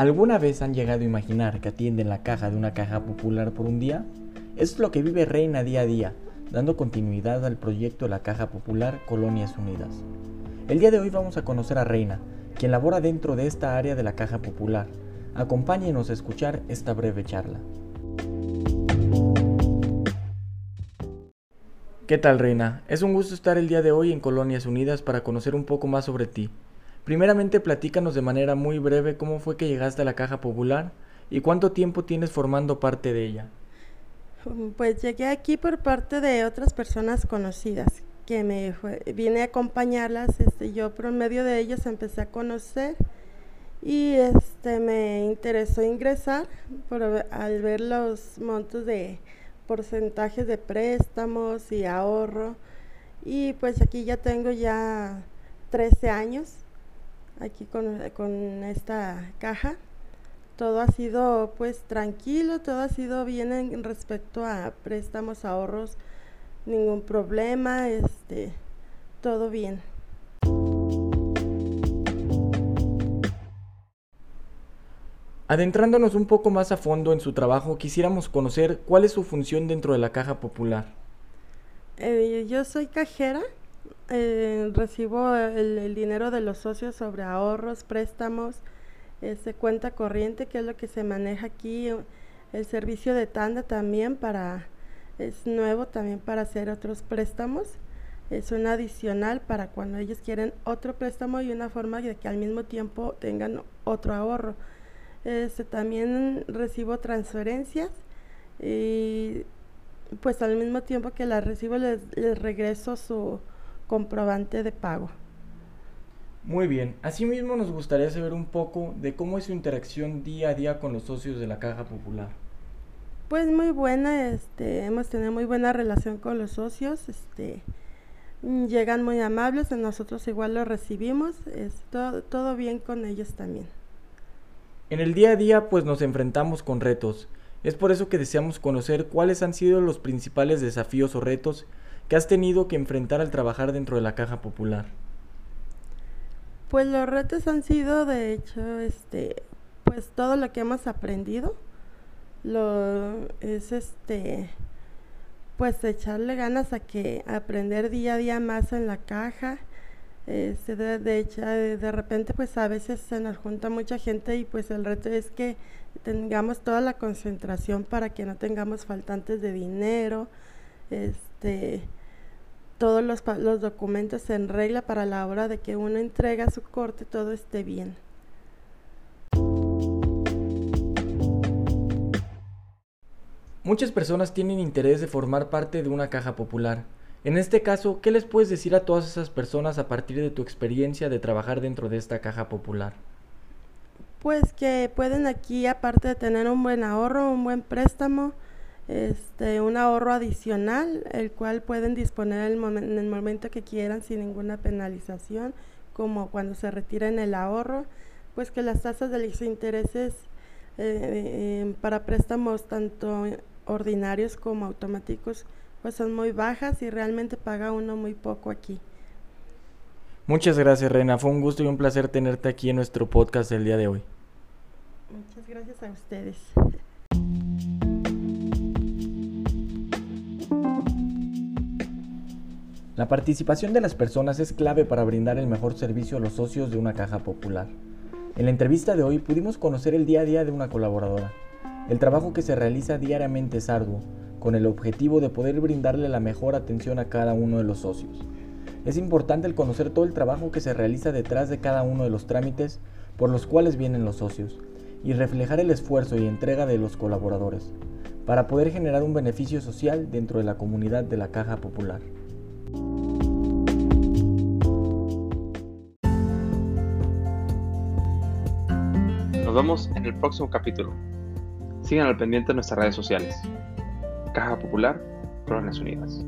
¿Alguna vez han llegado a imaginar que atienden la caja de una caja popular por un día? Es lo que vive Reina día a día, dando continuidad al proyecto la Caja Popular Colonias Unidas. El día de hoy vamos a conocer a Reina, quien labora dentro de esta área de la Caja Popular. Acompáñenos a escuchar esta breve charla. ¿Qué tal Reina? Es un gusto estar el día de hoy en Colonias Unidas para conocer un poco más sobre ti. Primeramente platícanos de manera muy breve cómo fue que llegaste a la Caja Popular y cuánto tiempo tienes formando parte de ella. Pues llegué aquí por parte de otras personas conocidas que me vine a acompañarlas, este, yo por medio de ellas empecé a conocer y este me interesó ingresar por, al ver los montos de porcentajes de préstamos y ahorro y pues aquí ya tengo ya 13 años aquí con, esta caja. Todo ha sido pues tranquilo, todo ha sido bien en respecto a préstamos, ahorros, ningún problema, este, todo bien. Adentrándonos un poco más a fondo en su trabajo, quisiéramos conocer cuál es su función dentro de la caja popular. Eh, yo soy cajera eh, recibo el, dinero de los socios sobre ahorros, préstamos, este, cuenta corriente, que es lo que se maneja aquí, el servicio de tanda también para, es nuevo también para hacer otros préstamos. Es un adicional para cuando ellos quieren otro préstamo y una forma de que al mismo tiempo tengan otro ahorro. Este, también recibo transferencias y pues al mismo tiempo que las recibo les regreso su, comprobante de pago. Muy bien, asimismo nos gustaría saber un poco de cómo es su interacción día a día con los socios de la Caja Popular. Pues muy buena, este, hemos tenido muy buena relación con los socios, este, llegan muy amables, nosotros igual los recibimos, es todo, todo bien con ellos también. En el día a día pues nos enfrentamos con retos, es por eso que deseamos conocer cuáles han sido los principales desafíos o retos ¿Qué has tenido que enfrentar al trabajar dentro de la caja popular? Pues los retos han sido, de hecho, este, pues todo lo que hemos aprendido, lo es este, pues echarle ganas a que aprender día a día más en la caja. Este, de, de hecho, de repente, pues a veces se nos junta mucha gente y pues el reto es que tengamos toda la concentración para que no tengamos faltantes de dinero, este, todos los, los documentos en regla para la hora de que uno entrega su corte todo esté bien. Muchas personas tienen interés de formar parte de una caja popular. En este caso, ¿qué les puedes decir a todas esas personas a partir de tu experiencia de trabajar dentro de esta caja popular? Pues que pueden aquí, aparte de tener un buen ahorro, un buen préstamo, este, un ahorro adicional, el cual pueden disponer en el momento que quieran sin ninguna penalización, como cuando se retiren el ahorro, pues que las tasas de los intereses eh, em, para préstamos tanto ordinarios como automáticos pues son muy bajas y realmente paga uno muy poco aquí. Muchas gracias, Reina. Fue un gusto y un placer tenerte aquí en nuestro podcast el día de hoy. Muchas gracias a ustedes. La participación de las personas es clave para brindar el mejor servicio a los socios de una caja popular. En la entrevista de hoy pudimos conocer el día a día de una colaboradora. El trabajo que se realiza diariamente es arduo, con el objetivo de poder brindarle la mejor atención a cada uno de los socios. Es importante el conocer todo el trabajo que se realiza detrás de cada uno de los trámites por los cuales vienen los socios y reflejar el esfuerzo y entrega de los colaboradores para poder generar un beneficio social dentro de la comunidad de la Caja Popular. Nos vemos en el próximo capítulo. Sigan al pendiente de nuestras redes sociales. Caja Popular, Colonias Unidas.